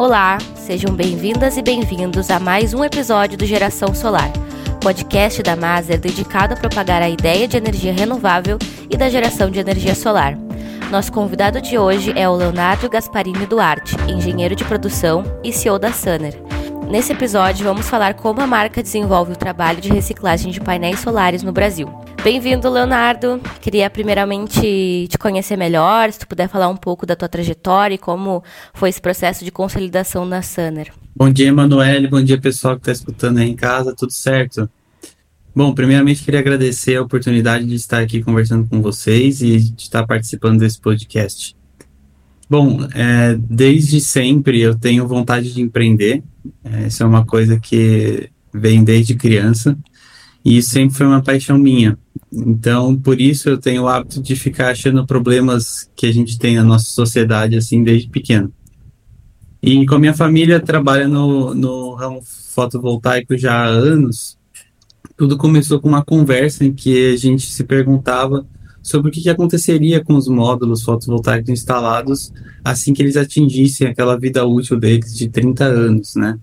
Olá, sejam bem-vindas e bem-vindos a mais um episódio do Geração Solar, podcast da Maser dedicado a propagar a ideia de energia renovável e da geração de energia solar. Nosso convidado de hoje é o Leonardo Gasparini Duarte, engenheiro de produção e CEO da Sunner. Nesse episódio, vamos falar como a marca desenvolve o trabalho de reciclagem de painéis solares no Brasil. Bem-vindo, Leonardo. Queria primeiramente te conhecer melhor, se tu puder falar um pouco da tua trajetória e como foi esse processo de consolidação na Sunner. Bom dia, Emanuele. Bom dia, pessoal que está escutando aí em casa. Tudo certo? Bom, primeiramente queria agradecer a oportunidade de estar aqui conversando com vocês e de estar participando desse podcast. Bom, é, desde sempre eu tenho vontade de empreender. É, isso é uma coisa que vem desde criança e sempre foi uma paixão minha. Então, por isso eu tenho o hábito de ficar achando problemas que a gente tem na nossa sociedade, assim, desde pequeno. E com a minha família trabalha no, no ramo fotovoltaico já há anos, tudo começou com uma conversa em que a gente se perguntava sobre o que, que aconteceria com os módulos fotovoltaicos instalados assim que eles atingissem aquela vida útil deles de 30 anos, né?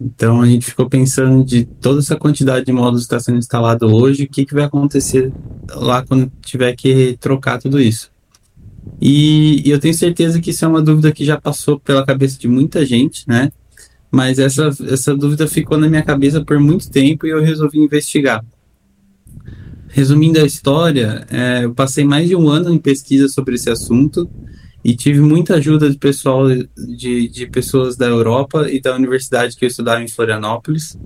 Então a gente ficou pensando de toda essa quantidade de módulos que está sendo instalado hoje, o que, que vai acontecer lá quando tiver que trocar tudo isso. E, e, eu tenho certeza que isso é uma dúvida que já passou pela cabeça de muita gente, né? Mas essa, essa dúvida ficou na minha cabeça por muito tempo e eu resolvi investigar. Resumindo a história, é, eu passei mais de um ano em pesquisa sobre esse assunto e tive muita ajuda de pessoal de, de pessoas da Europa e da universidade que eu estudava em Florianópolis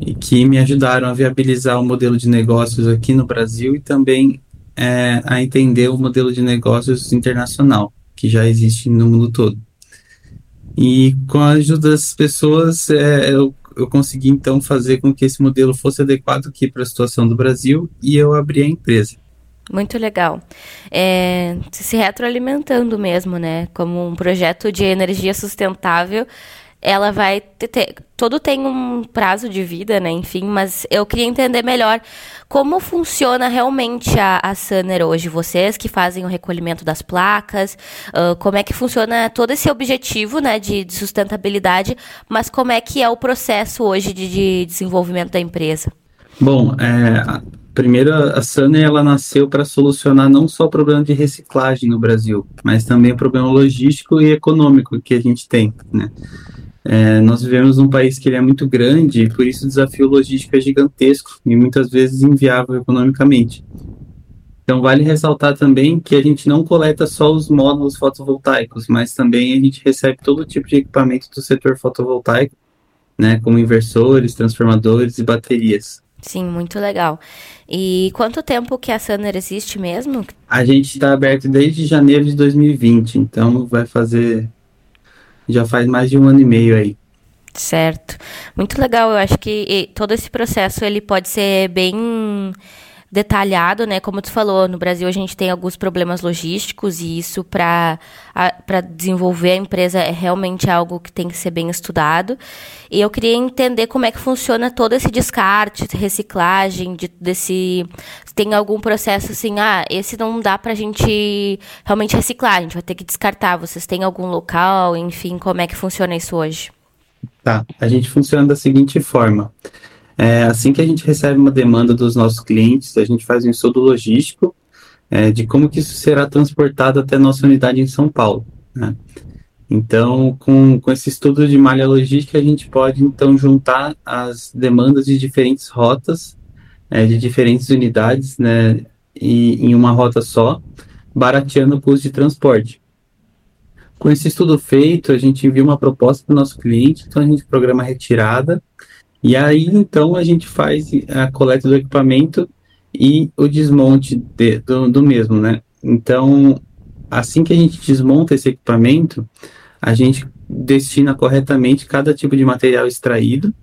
e que me ajudaram a viabilizar o modelo de negócios aqui no Brasil e também é, a entender o modelo de negócios internacional que já existe no mundo todo. E com a ajuda das pessoas, é, eu, eu consegui então fazer com que esse modelo fosse adequado aqui para a situação do Brasil e eu abri a empresa. Muito legal. É, se retroalimentando mesmo, né? Como um projeto de energia sustentável, ela vai ter, ter, todo tem um prazo de vida, né? Enfim, mas eu queria entender melhor como funciona realmente a, a Sunner hoje. Vocês que fazem o recolhimento das placas, uh, como é que funciona todo esse objetivo, né, de, de, sustentabilidade, mas como é que é o processo hoje de, de desenvolvimento da empresa? Bom, é, Primeiro, a Sunny ela nasceu para solucionar não só o problema de reciclagem no Brasil, mas também o problema logístico e econômico que a gente tem, né? É, nós vivemos num país que ele é muito grande e por isso o desafio logístico é gigantesco e muitas vezes inviável economicamente. Então vale ressaltar também que a gente não coleta só os módulos fotovoltaicos, mas também a gente recebe todo tipo de equipamento do setor fotovoltaico, né, como inversores, transformadores e baterias. Sim, muito legal. E quanto tempo que a Sunner existe mesmo? A gente está aberto desde janeiro de 2020, então vai fazer. Já faz mais de um ano e meio aí. Certo. Muito legal. Eu acho que todo esse processo ele pode ser bem detalhado, né? Como tu falou, no Brasil a gente tem alguns problemas logísticos e isso para desenvolver a empresa é realmente algo que tem que ser bem estudado. E eu queria entender como é que funciona todo esse descarte, reciclagem, de, desse tem algum processo assim, ah, esse não dá para a gente realmente reciclar, a gente vai ter que descartar. Vocês têm algum local, enfim, como é que funciona isso hoje? Tá, a gente funciona da seguinte forma. É, assim que a gente recebe uma demanda dos nossos clientes, a gente faz um estudo logístico é, de como que isso será transportado até nossa unidade em São Paulo. Né? Então, com, com esse estudo de malha logística, a gente pode então juntar as demandas de diferentes rotas, é, de diferentes unidades, né, e, em uma rota só, barateando o custo de transporte. Com esse estudo feito, a gente envia uma proposta para o nosso cliente, então a gente programa retirada, e aí, então, a gente faz a coleta do equipamento e o desmonte de, do, do mesmo, né? Então, assim que a gente desmonta esse equipamento, a gente destina corretamente cada tipo de material extraído,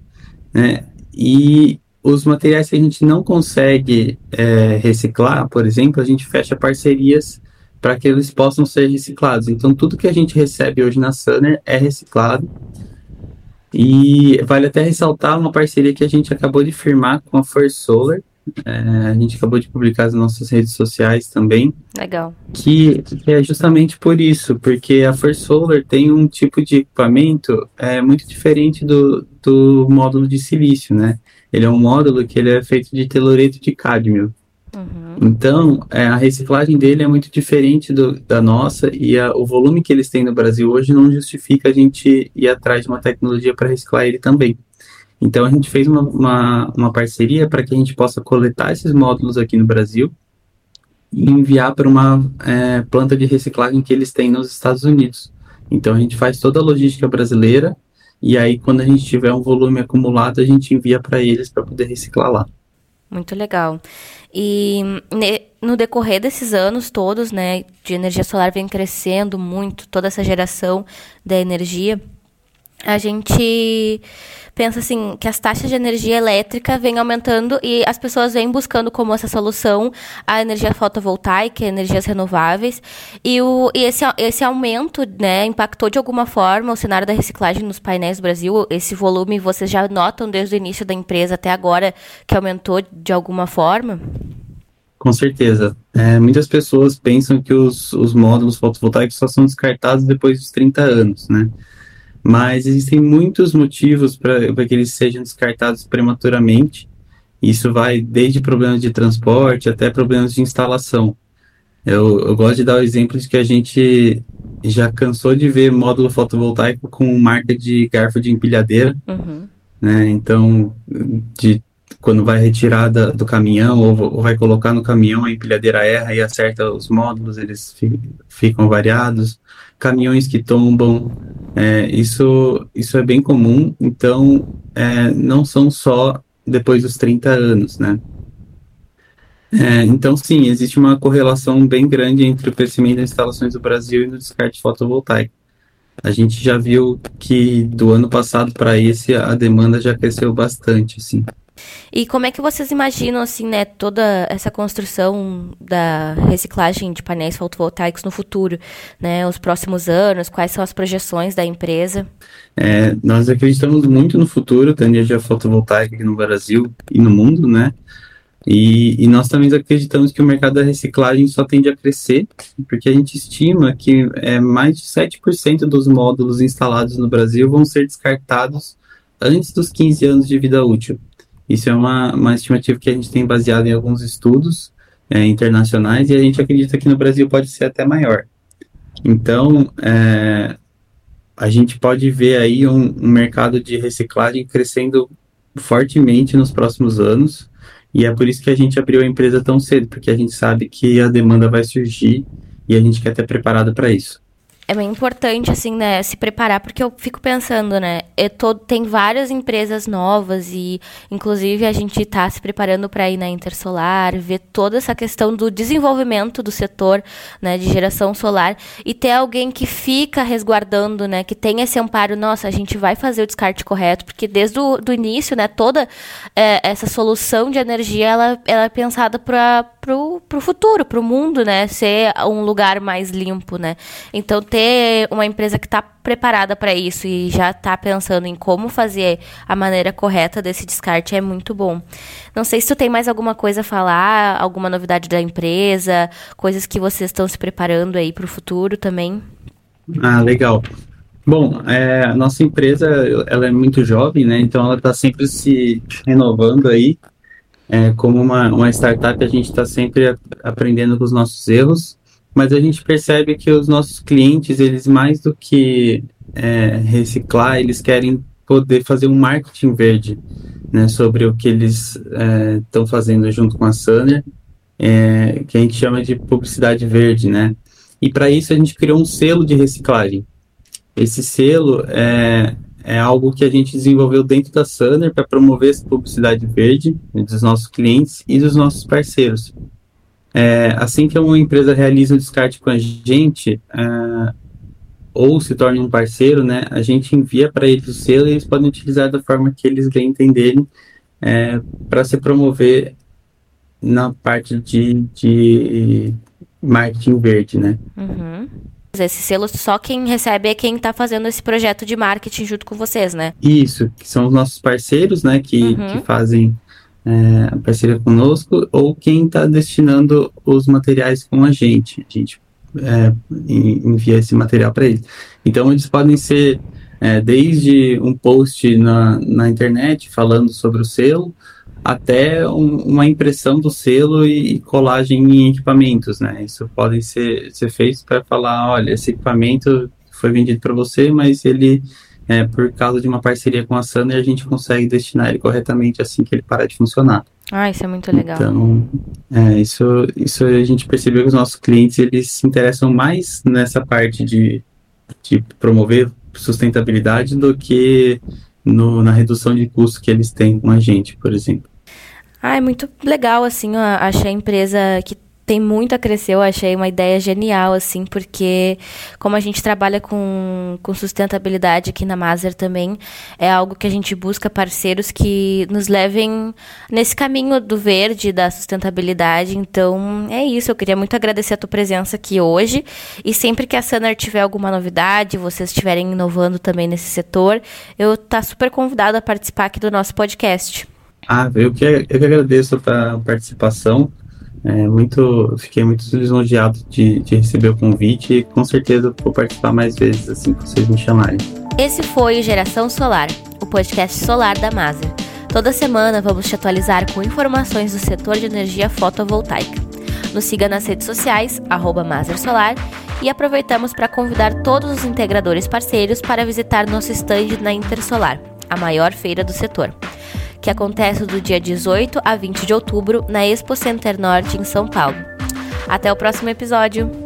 né? E os materiais que a gente não consegue é, reciclar, por exemplo, a gente fecha parcerias para que eles possam ser reciclados. Então, tudo que a gente recebe hoje na Sunner é reciclado e vale até ressaltar uma parceria que a gente acabou de firmar com a First Solar, É, a gente acabou de publicar nas nossas redes sociais também. Legal. Que, que, é justamente por isso, porque a First Solar tem um tipo de equipamento é, muito diferente do, do módulo de silício, né? Ele é um módulo que ele é feito de teloreto de cádmio. Uhum. Então, é, a reciclagem dele é muito diferente do, da nossa e a, o volume que eles têm no Brasil hoje não justifica a gente ir atrás de uma tecnologia para reciclar ele também. Então, a gente fez uma, uma, uma parceria para que a gente possa coletar esses módulos aqui no Brasil e enviar para uma é, planta de reciclagem que eles têm nos Estados Unidos. Então, a gente faz toda a logística brasileira e aí, quando a gente tiver um volume acumulado, a gente envia para eles para poder reciclar lá. Muito legal. E no decorrer desses anos todos, né, de energia solar vem crescendo muito, toda essa geração da energia a gente pensa assim que as taxas de energia elétrica vêm aumentando e as pessoas vêm buscando como essa solução a energia fotovoltaica, energias renováveis e, o, e esse, esse aumento né, impactou de alguma forma o cenário da reciclagem nos painéis do Brasil. Esse volume vocês já notam desde o início da empresa até agora que aumentou de alguma forma? Com certeza. É, muitas pessoas pensam que os, os módulos fotovoltaicos só são descartados depois dos 30 anos, né? Mas existem muitos motivos para que eles sejam descartados prematuramente. Isso vai desde problemas de transporte até problemas de instalação. Eu, eu gosto de dar o exemplo de que a gente já cansou de ver módulo fotovoltaico com marca de garfo de empilhadeira, uhum. né? Então, de quando vai retirar da, do caminhão ou, ou, vai colocar no caminhão, a empilhadeira erra e acerta os módulos, eles fi, ficam variados. Caminhões que tombam, é, isso, isso é bem comum, então é, não são só depois dos 30 anos, né? É, então, sim, existe uma correlação bem grande entre o crescimento das instalações do Brasil e no descarte fotovoltaico. A gente já viu que do ano passado para esse a demanda já cresceu bastante, assim. E como é que vocês imaginam, assim, né, toda essa construção da reciclagem de painéis fotovoltaicos no futuro, né, os próximos anos, quais são as projeções da empresa? É, nós acreditamos muito no futuro da energia fotovoltaica aqui no Brasil e no mundo, né, e, e, nós também acreditamos que o mercado da reciclagem só tende a crescer, porque a gente estima que é, mais de 7% dos módulos instalados no Brasil vão ser descartados antes dos 15 anos de vida útil. Isso é uma, uma estimativa que a gente tem baseado em alguns estudos é, internacionais e a gente acredita que no Brasil pode ser até maior. Então, é, a gente pode ver aí um, um mercado de reciclagem crescendo fortemente nos próximos anos e é por isso que a gente abriu a empresa tão cedo, porque a gente sabe que a demanda vai surgir e a gente quer estar preparado para isso é bem importante, assim, né, se preparar, porque eu fico pensando, né, tô, tem várias empresas novas e, inclusive, a gente está se preparando para ir na Intersolar, ver toda essa questão do desenvolvimento do setor, né, de geração solar e ter alguém que fica resguardando, né, que tem esse amparo, nossa, a gente vai fazer o descarte correto, porque desde o do início, né, toda é, essa solução de energia, ela, ela é pensada para pro futuro, pro mundo, né, ser um lugar mais limpo, né, então ter uma empresa que está preparada para isso e já está pensando em como fazer a maneira correta desse descarte é muito bom. Não sei se tu tem mais alguma coisa a falar, alguma novidade da empresa, coisas que vocês estão se preparando aí para o futuro também. Ah, legal. Bom, é, a nossa empresa ela é muito jovem, né? Então ela está sempre se renovando aí. É, como uma, uma startup, a gente está sempre aprendendo com os nossos erros mas a gente percebe que os nossos clientes, eles mais do que é, reciclar, eles querem poder fazer um marketing verde, né, sobre o que eles estão é, fazendo junto com a Sunner, é, que a gente chama de publicidade verde, né? E para isso a gente criou um selo de reciclagem. Esse selo é, é algo que a gente desenvolveu dentro da Sunner para promover essa publicidade verde dos nossos clientes e dos nossos parceiros. É, assim que uma empresa realiza o descarte com a gente, é, ou se torna um parceiro, né, a gente envia para eles o selo e eles podem utilizar da forma que eles bem entenderem é, para se promover na parte de, de marketing verde, né? Uhum. Esse selo só quem recebe é quem está fazendo esse projeto de marketing junto com vocês, né? Isso, que são os nossos parceiros, né, que, uhum. que fazem é, parceria conosco ou quem está destinando os materiais com a gente. A gente é, envia esse material para eles. Então, eles podem ser é, desde um post na, na internet falando sobre o selo, até um, uma impressão do selo e, colagem em equipamentos, né? Isso podem ser, ser feito para falar, olha, esse equipamento foi vendido para você, mas ele é, por causa de uma parceria com a Sander, a gente consegue destinar ele corretamente assim que ele parar de funcionar. Ah, isso é muito legal. Então, é, isso, isso a gente percebeu que os nossos clientes eles se interessam mais nessa parte de, de promover sustentabilidade do que no, na redução de custos que eles têm com a gente, por exemplo. Ah, é muito legal, assim, eu achei a empresa que tem muito a crescer, eu achei uma ideia genial, assim, porque como a gente trabalha com, com sustentabilidade aqui na Maser também, é algo que a gente busca parceiros que nos levem nesse caminho do verde, da sustentabilidade. Então, é isso. Eu queria muito agradecer a tua presença aqui hoje. E sempre que a Sanar tiver alguma novidade, vocês estiverem inovando também nesse setor, eu tá super convidada a participar aqui do nosso podcast. Ah, eu que, eu que agradeço a participação. É, muito, fiquei muito lisonjeado de, de receber o convite e com certeza vou participar mais vezes assim que vocês me chamarem. Esse foi o Geração Solar, o podcast solar da Maser. Toda semana vamos te atualizar com informações do setor de energia fotovoltaica. Nos siga nas redes sociais, arroba Solar, e aproveitamos para convidar todos os integradores parceiros para visitar nosso stand na Intersolar, a maior feira do setor que acontece do dia 18 a 20 de outubro na Expo Center Norte, em São Paulo. Até o próximo episódio!